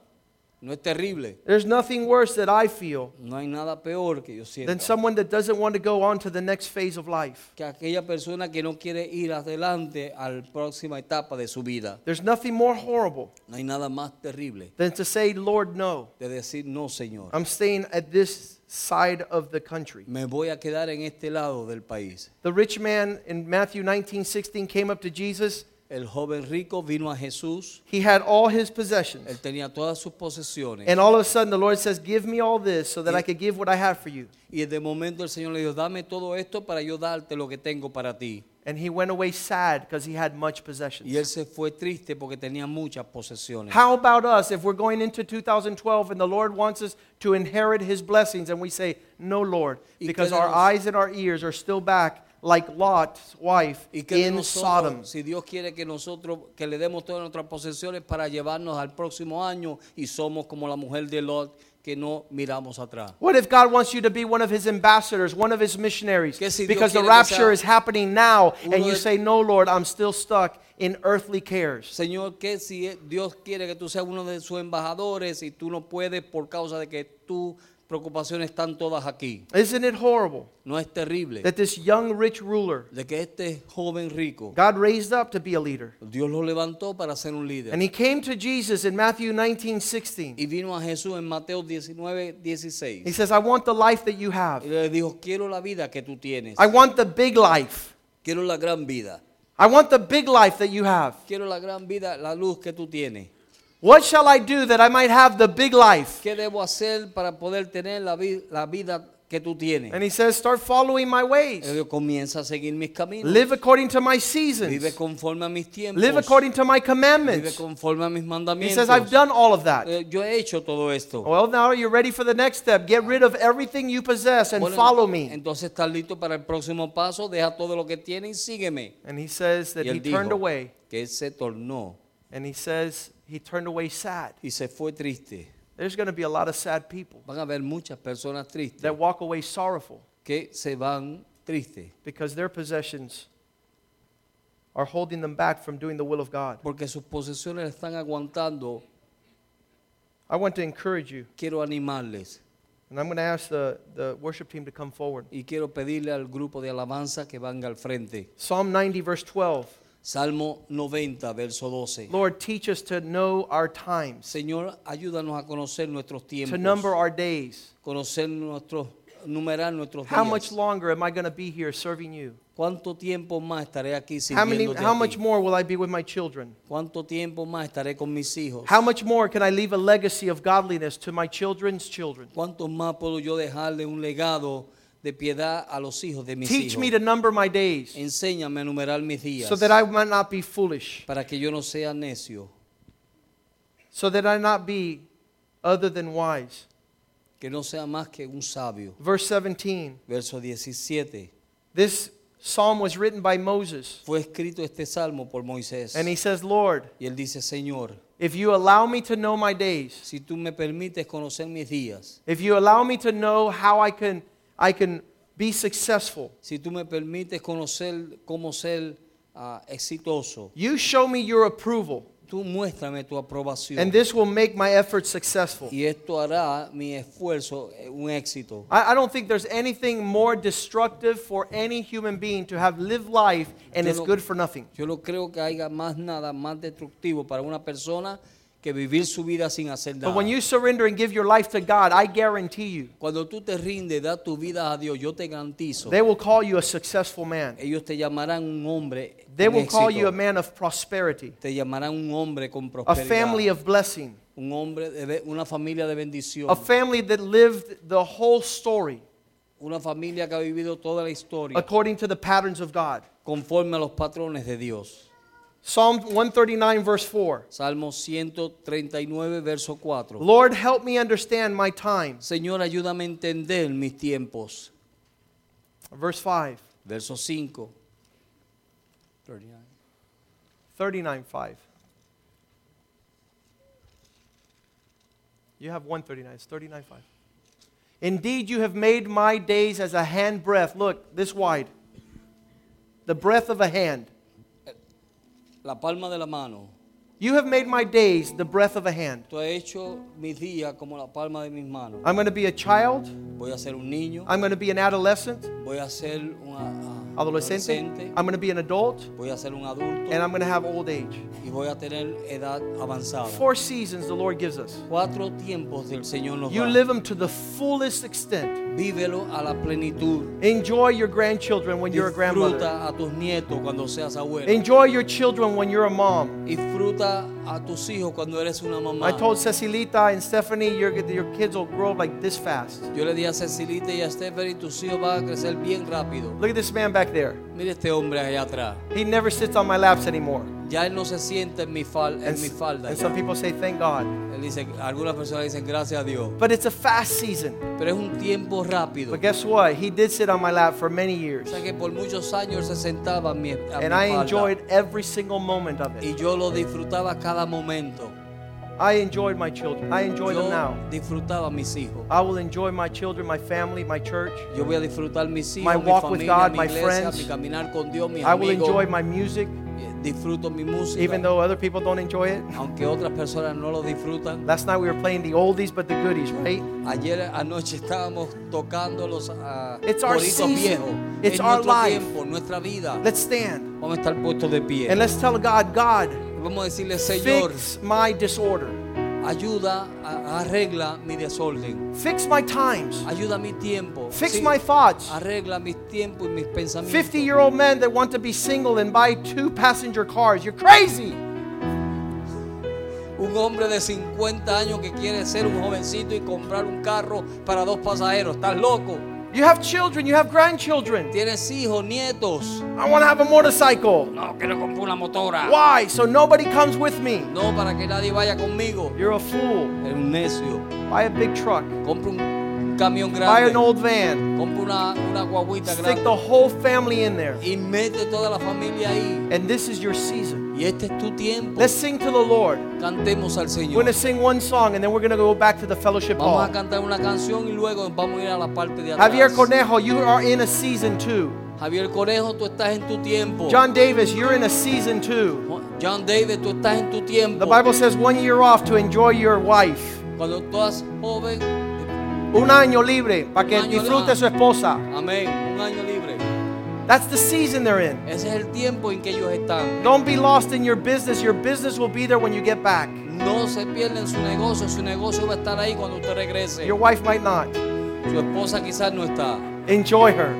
¿No es terrible? There's nothing worse that I feel No hay nada peor que yo sienta than someone that doesn't want to go on to the next phase of life. que aquella persona que no quiere ir adelante a la próxima etapa de su vida. There's nothing more horrible No hay nada más terrible than to say, Lord, no, de decir no, Señor. I'm staying at this side of the country. Me voy a quedar en este lado del país. The rich man in Matthew 19 16 came up to Jesus. El joven rico vino a Jesús. He had all his Él possessions. tenía todas sus posesiones. And all of a sudden, the Lord says, Give me all this so that I could give what I have for you. Y de momento el Señor le dijo, dame todo esto para yo darte lo que tengo para ti. And he went away sad because he had much possessions. Y él se fue triste porque tenía muchas posesiones. How about us if we're going into 2012 and the Lord wants us to inherit his blessings and we say, No, Lord, because our eyes and our ears are still back like Lot's wife Y de in Sodom? nosotros, si Dios quiere que nosotros, que le demos todas nuestras posesiones para llevarnos al próximo año y somos como la mujer de Lot que no miramos atrás. What if God wants you to be one of his ambassadors, one of his missionaries? Si Because the rapture is happening now and you say, No, Lord, I'm still stuck in earthly cares. Señor, que si Dios quiere que tú seas uno de sus embajadores y tú no puedes por causa de que tus preocupaciones están todas aquí. Isn't it horrible No es terrible that this young rich ruler, de que este joven rico, God raised up to be a leader? Dios lo levantó para ser un líder. And he came to Jesus in Matthew 19 16. Y vino a Jesús en Mateo 19, 16. He says, I want the life that you have. Y le dijo, quiero la vida que tú tienes. I want the big life. Quiero la gran vida. I want the big life that you have. Quiero la gran vida, la luz que tú tienes. What shall I do that I might have the big life? ¿Qué debo hacer para poder tener la, vi- la vida que tú tienes? And he says, Start following my ways. dijo, comienza a seguir mis caminos. Live according to my Vive seasons. conforme a mis tiempos. Live according to my Vive commandments. conforme a mis He says, I've done all of that. Eh, Yo he hecho todo esto. Well, now you're ready for the next step. Get rid of everything you possess and Bueno, follow me. Entonces estás listo para el próximo paso. Deja todo lo que tienes y sígueme. And he says that Y he él turned away. que él se tornó And he says he turned away sad. y se fue triste. There's going to be a lot of sad people Van a haber muchas personas tristes that walk away sorrowful que se van tristes because their possessions are holding them back from doing the will of God. porque sus posesiones están aguantando. I want to encourage you, Quiero animarles and I'm going to ask the, the worship team to come forward. y quiero pedirle al grupo de alabanza que venga al frente. Psalm 90, verse 12. Salmo 90, verso 12. Lord, teach us to know our times, Señor, ayúdanos a conocer nuestros tiempos. to number our days. conocer nuestros, numerar nuestros días. How much longer am I going to be here serving you? ¿Cuánto tiempo más estaré aquí How, many, sirviéndote how much more will I be with my children? ¿Cuánto tiempo más estaré con mis hijos? How much more can I leave a legacy of godliness to my children's children? ¿Cuánto más puedo yo dejarle un legado de piedad a los hijos de mis Teach hijos? me to number my days Enséñame a numerar mis días so that I might not be foolish, para que yo no sea necio, so that I not be other than wise. que no sea más que un sabio. Verse 17. Verso 17. This psalm was written by Moses. Fue escrito este salmo por Moisés. And he says, Lord, Y él dice, Señor, if you allow me to know my days, si tú me permites conocer mis días, if you allow me to know how I can, I can be successful, si tú me permites conocer cómo ser ah, exitoso, you show me your approval, tú muéstrame tu aprobación. and this will make my efforts successful. y esto hará mi esfuerzo eh, un éxito. I, I don't think there's anything more destructive for any human being to have lived life and Yo it's no- good for nothing. Yo no creo que haya más nada más destructivo para una persona que vivir su vida sin hacer nada. But when you surrender and give your life to God, I guarantee you, Cuando tú te rindes, das tu vida a Dios, yo te garantizo, they will call you a successful man. ellos te llamarán un hombre They will call you a man of prosperity, te llamarán un hombre con prosperidad. a family of blessing, un hombre de una familia de bendición, a family that lived the whole story una familia que ha vivido toda la historia according to the patterns of God. conforme a los patrones de Dios. Psalm 139, verse 4. Salmo 139, verso 4. Lord, help me understand my time. Señor, ayúdame a entender mis tiempos. Verse 5. Verso 5. 39, 5. You have 139. It's 39, 5. Indeed, you have made my days as a hand breadth. Look, this wide. The breadth of a hand. La palma de la mano. You have made my days the breath of a hand. Tú has hecho mis días como la palma de mis manos. I'm going to be a child. Voy a ser un niño. I'm going to be an adolescent, Voy a ser un adolescente. I'm going to be an adult, Voy a ser un adulto. and I'm going to have old age. y voy a tener edad avanzada. Four seasons the Lord gives us. Cuatro tiempos del Señor nos You da. live them to the fullest extent. Vívelo a la plenitud. Enjoy your grandchildren when you're a grandmother. Disfruta a tus nietos cuando seas abuela. Enjoy your children when you're a mom. Disfruta a tus hijos cuando eres una mamá. I told Cecilita and Stephanie, your, your kids will grow like this fast. Yo le dije a Cecilita y a Stephanie, tus hijos van a crecer bien rápido. Look at this man back there. Mire este hombre allá atrás. He never sits on my laps anymore. Ya él no se sienta en mi, fal- en And, mi falda. and ya. some people say, thank God. Él dice, algunas personas dicen gracias a Dios. But it's a fast season. Pero es un tiempo rápido. But guess what? He did sit on my lap for many O years. sea que por muchos años se sentaba a mi, a mi And I falda. enjoyed every single moment of it. y yo lo disfrutaba cada momento. I enjoyed my children. I enjoy Yo them now. disfrutaba mis hijos. I will enjoy my children, my family, my church. Yo voy a disfrutar mis hijos, My walk with familia, God, mi my iglesia, friends. mi caminar con Dios, mis I will amigos. enjoy my music, Disfruto mi música, even though other people don't enjoy it. aunque otras personas no lo disfrutan. Last night we were playing the oldies but the goodies, right? Ayer anoche estábamos tocando los ah, It's our season. viejos. It's es our life. tiempo, nuestra vida. Let's stand Vamos a estar puestos de pie. and let's tell God, God, Vamos a decirle, Señor, fix my disorder. ayuda, arregla mi desorden. Fix my times. Ayuda mi tiempo. Fix Sí, my thoughts. Arregla mis tiempos y mis pensamientos. 50 year old men that want to be single and buy two passenger cars. You're crazy. Un hombre de 50 años que quiere ser un jovencito y comprar un carro para dos pasajeros. ¿Estás loco? You have children, you have grandchildren. Tienes hijos, nietos. I want to have a motorcycle. No, quiero comprar una motora. Why? So nobody comes with me. No, para que nadie vaya conmigo. You're a fool. Es un necio. Buy a big truck. Compra un camión Buy an old van. Compra una, una guaguita Stick grande. the whole family in there. Y mete toda la familia ahí. And this is your season. Y este es tu tiempo. Let's sing to the Lord. Cantemos al Señor. We're going to sing one song and then we're going to go back to the fellowship Vamos a cantar una canción y luego vamos a ir a la parte de Javier. Cornejo, you are in a season two. Javier Conejo, tú estás en tu tiempo. John Davis, you're in a season two. John David, tú estás en tu tiempo. The Bible says one year off to enjoy your wife. Cuando tú joven, Un año libre para que disfrute su esposa. amén, un año libre. That's the season they're in. Ese es el tiempo en que ellos están. Don't be lost in your business. Your business will be there when you get back. No se pierden su negocio, su negocio va a estar ahí cuando usted regrese. Your wife might not. Su esposa quizás no está. Enjoy her.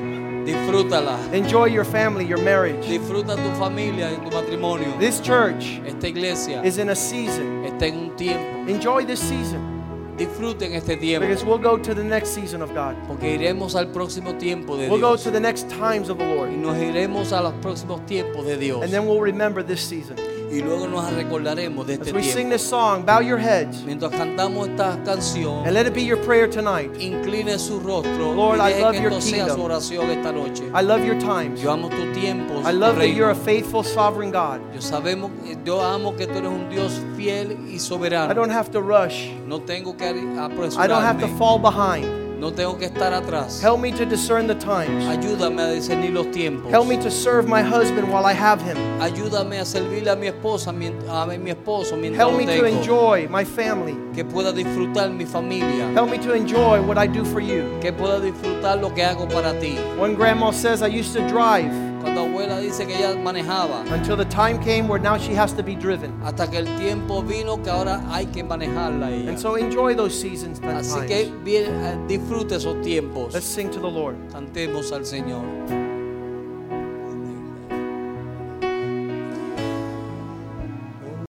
Disfrútala. Enjoy your family, your marriage. Disfruta tu familia y tu matrimonio. This church Esta iglesia is in a season. está en un tiempo. Enjoy this season Disfruten este tiempo. because we'll go to the next season of God. Porque iremos al próximo tiempo de We'll go to the next times of the Y Lord. nos iremos a los próximos tiempos de Dios. And then we'll remember this season. Y luego nos recordaremos de As este we sing this song, bow your heads Mientras cantamos esta canción, and let it be your prayer tonight. incline su rostro Lord, y I love que your esto sea kingdom. su oración esta noche. I love your times. Yo amo tu tiempo. I love that you're a faithful, sovereign God. Yo sabemos, yo amo que tú eres un Dios fiel y I soberano. don't have to rush. No tengo que I don't have to fall behind. No tengo que estar atrás. Help me to discern the times. Ayúdame a discernir los tiempos. Help me to serve my husband while I have him. Ayúdame a servirle a mi esposa, a mi esposo mientras Help me to enjoy my family. Que pueda disfrutar mi familia. Help me to enjoy what I do for you. Que pueda disfrutar lo que hago para ti. One grandma says, I used to drive Cuando abuela dice que ella manejaba, until the time came where now she has to be driven. hasta que el tiempo vino que ahora hay que manejarla ella. And so enjoy those seasons and Así que times. bien, eh, disfrute esos tiempos. Let's sing to the Lord. Cantemos al Señor.